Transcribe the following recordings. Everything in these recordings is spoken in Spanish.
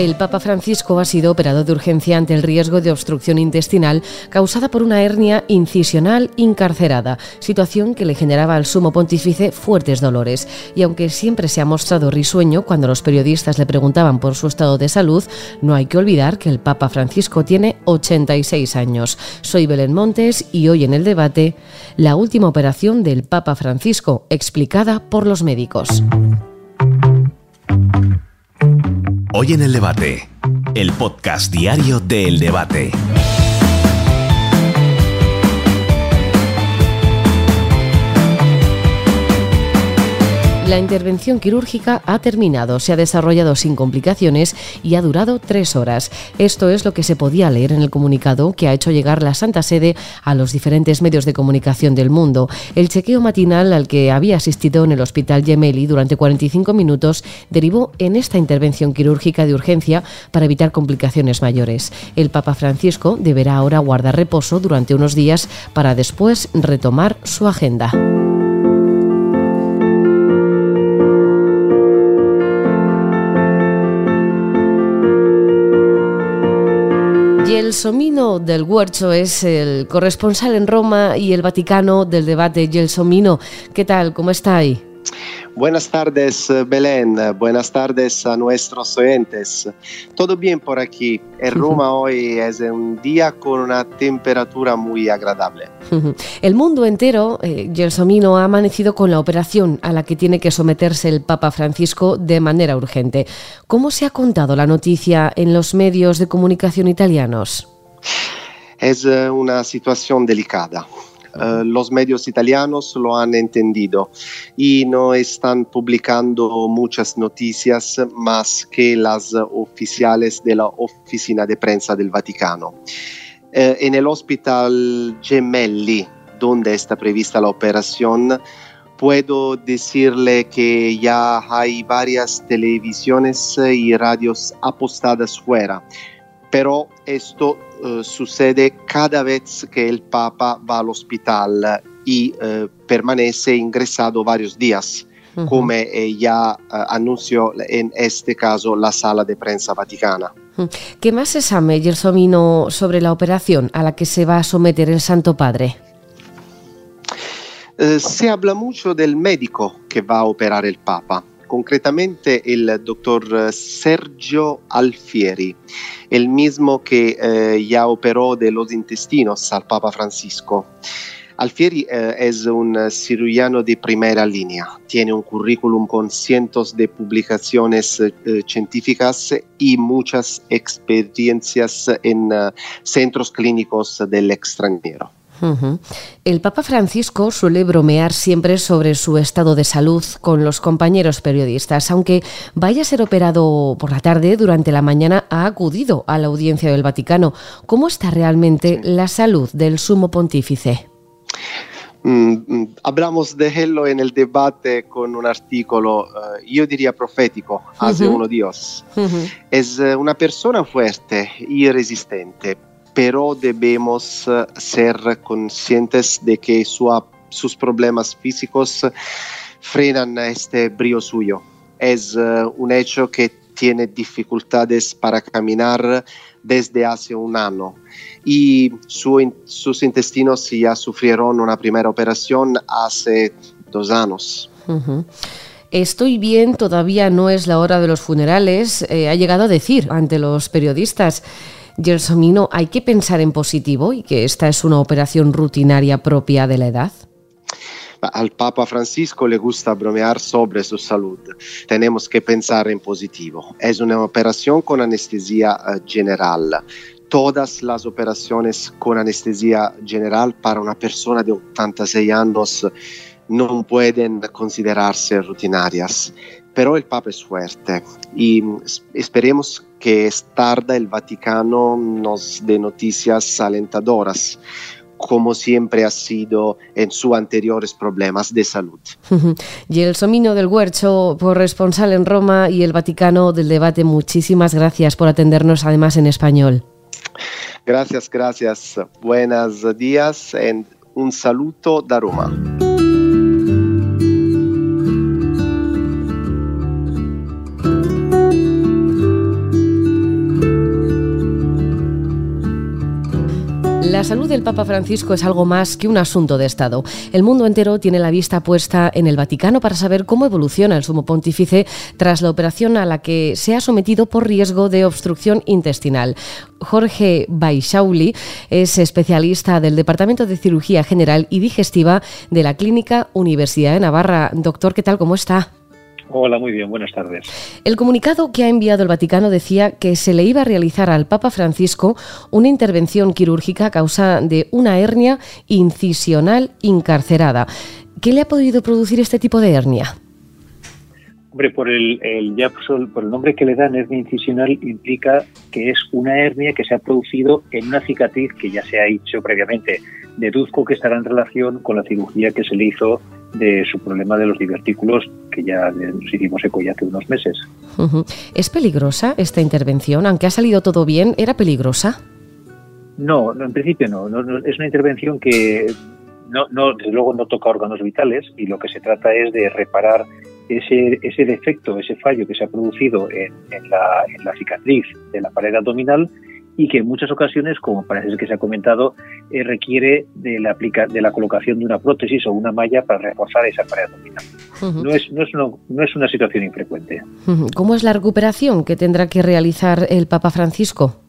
El Papa Francisco ha sido operado de urgencia ante el riesgo de obstrucción intestinal causada por una hernia incisional incarcerada, situación que le generaba al sumo pontífice fuertes dolores. Y aunque siempre se ha mostrado risueño cuando los periodistas le preguntaban por su estado de salud, no hay que olvidar que el Papa Francisco tiene 86 años. Soy Belén Montes y hoy en el debate, la última operación del Papa Francisco, explicada por los médicos. Hoy en el debate, el podcast diario de El Debate. La intervención quirúrgica ha terminado, se ha desarrollado sin complicaciones y ha durado tres horas. Esto es lo que se podía leer en el comunicado que ha hecho llegar la Santa Sede a los diferentes medios de comunicación del mundo. El chequeo matinal al que había asistido en el Hospital Gemelli durante 45 minutos derivó en esta intervención quirúrgica de urgencia para evitar complicaciones mayores. El Papa Francisco deberá ahora guardar reposo durante unos días para después retomar su agenda. Gelsomino del Huercho es el corresponsal en Roma y el Vaticano del debate. Gelsomino, ¿qué tal? ¿Cómo está ahí? Buenas tardes, Belén. Buenas tardes a nuestros oyentes. Todo bien por aquí. En Roma hoy es un día con una temperatura muy agradable. El mundo entero, eh, Gelsomino, ha amanecido con la operación a la que tiene que someterse el Papa Francisco de manera urgente. ¿Cómo se ha contado la noticia en los medios de comunicación italianos? Es eh, una situación delicada. Uh, los medios italianos lo han entendido y no están publicando muchas noticias más que las oficiales de la Oficina de Prensa del Vaticano. Uh, en el Hospital Gemelli, donde está prevista la operación, puedo decirle que ya hay varias televisiones y radios apostadas fuera pero esto uh, sucede cada vez que el Papa va al hospital y uh, permanece ingresado varios días, uh -huh. como eh, ya anunció en este caso la sala de prensa vaticana. ¿Qué más se sabe, Gersomino, sobre la operación a la que se va a someter el Santo Padre? se habla mucho del médico que va a operar el Papa concretamente el doctor Sergio Alfieri, el mismo que eh, ya operó de los intestinos al Papa Francisco. Alfieri eh, es un cirujano de primera línea, tiene un currículum con cientos de publicaciones eh, científicas y muchas experiencias en uh, centros clínicos del extranjero. Uh -huh. El Papa Francisco suele bromear siempre sobre su estado de salud con los compañeros periodistas. Aunque vaya a ser operado por la tarde, durante la mañana ha acudido a la audiencia del Vaticano. ¿Cómo está realmente la salud del sumo pontífice? Mm, hablamos de ello en el debate con un artículo, uh, yo diría profético, hace uh -huh. uno Dios. -huh. Es una persona fuerte y resistente, pero debemos uh, ser conscientes de que su, sus problemas físicos frenan este brío suyo. Es uh, un hecho que tiene dificultades para caminar desde hace un año y su, sus intestinos ya sufrieron una primera operación hace dos años. Estoy bien, todavía no es la hora de los funerales, eh, ha llegado a decir ante los periodistas. Gelsomino, ¿hay que pensar en positivo y que esta es una operación rutinaria propia de la edad? Al Papa Francisco le gusta bromear sobre su salud. Tenemos que pensar en positivo. Es una operación con anestesia uh, general. Todas las operaciones con anestesia general para una persona de 86 años no pueden considerarse rutinarias. Pero el Papa es fuerte y esperemos que es tarde el Vaticano nos dé noticias alentadoras como siempre ha sido en sus anteriores problemas de salud. y el Somino del Huercho, corresponsal en Roma y el Vaticano del debate, muchísimas gracias por atendernos además en español. Gracias, gracias. Buenos días y un saludo de Roma. La salud del Papa Francisco es algo más que un asunto de Estado. El mundo entero tiene la vista puesta en el Vaticano para saber cómo evoluciona el sumo pontífice tras la operación a la que se ha sometido por riesgo de obstrucción intestinal. Jorge Baixauli es especialista del Departamento de Cirugía General y Digestiva de la Clínica Universidad de Navarra. Doctor, ¿qué tal? ¿Cómo está? Hola, muy bien, buenas tardes. El comunicado que ha enviado el Vaticano decía que se le iba a realizar al Papa Francisco una intervención quirúrgica a causa de una hernia incisional incarcerada. ¿Qué le ha podido producir este tipo de hernia? Hombre, por el, ya por el nombre que le dan, hernia incisional, implica que es una hernia que se ha producido en una cicatriz que ya se ha hecho previamente. Deduzco que estará en relación con la cirugía que se le hizo de su problema de los divertículos, que ya nos hicimos eco ya hace unos meses. ¿Es peligrosa esta intervención? Aunque ha salido todo bien, ¿era peligrosa? No, en principio no. Es una intervención que no, no, desde luego no toca órganos vitales y lo que se trata es de reparar ese, ese defecto, ese fallo que se ha producido en, la, en la cicatriz de la pared abdominal y que en muchas ocasiones, como parece que se ha comentado, eh, requiere de la, aplica de la colocación de una prótesis o una malla para reforzar esa pared abdominal. no, es, no, es una, no es una situación infrecuente. ¿Cómo es la recuperación que tendrá que realizar el Papa Francisco?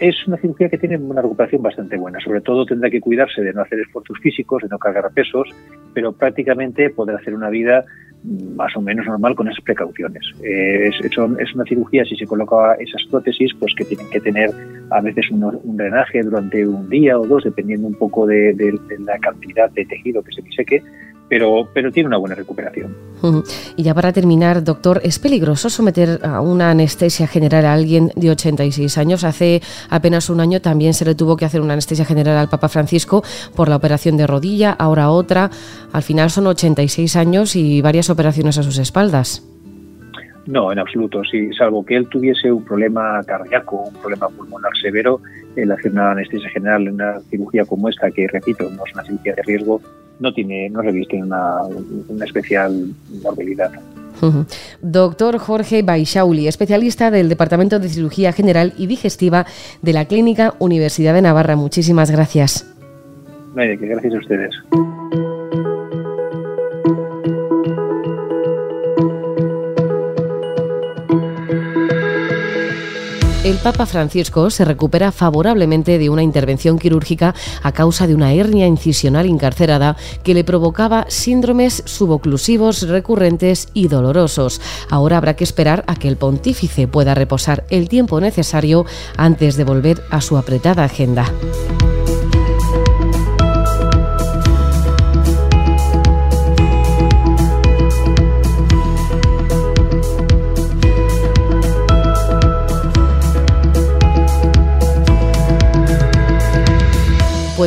es una cirugía que tiene una recuperación bastante buena. Sobre todo tendrá que cuidarse de no hacer esfuerzos físicos, de no cargar pesos, pero prácticamente podrá hacer una vida más o menos normal con esas precauciones. Eh, es, es, una cirugía, si se coloca esas prótesis, pues que tienen que tener a veces un, drenaje durante un día o dos, dependiendo un poco de, de la cantidad de tejido que se diseque, pero, pero tiene una buena recuperación. Y ya para terminar, doctor, ¿es peligroso someter a una anestesia general a alguien de 86 años? Hace apenas un año también se le tuvo que hacer una anestesia general al Papa Francisco por la operación de rodilla, ahora otra. Al final son 86 años y varias operaciones a sus espaldas. No, en absoluto. Sí, salvo que él tuviese un problema cardíaco, un problema pulmonar severo, el hacer una anestesia general en una cirugía como esta, que repito, no es una cirugía de riesgo, no tiene, no reviste una, una especial morbilidad. Doctor Jorge Baixauli, especialista del Departamento de Cirugía General y Digestiva de la Clínica Universidad de Navarra. Muchísimas gracias. gracias a ustedes. El Papa Francisco se recupera favorablemente de una intervención quirúrgica a causa de una hernia incisional incarcerada que le provocaba síndromes suboclusivos recurrentes y dolorosos. Ahora habrá que esperar a que el pontífice pueda reposar el tiempo necesario antes de volver a su apretada agenda.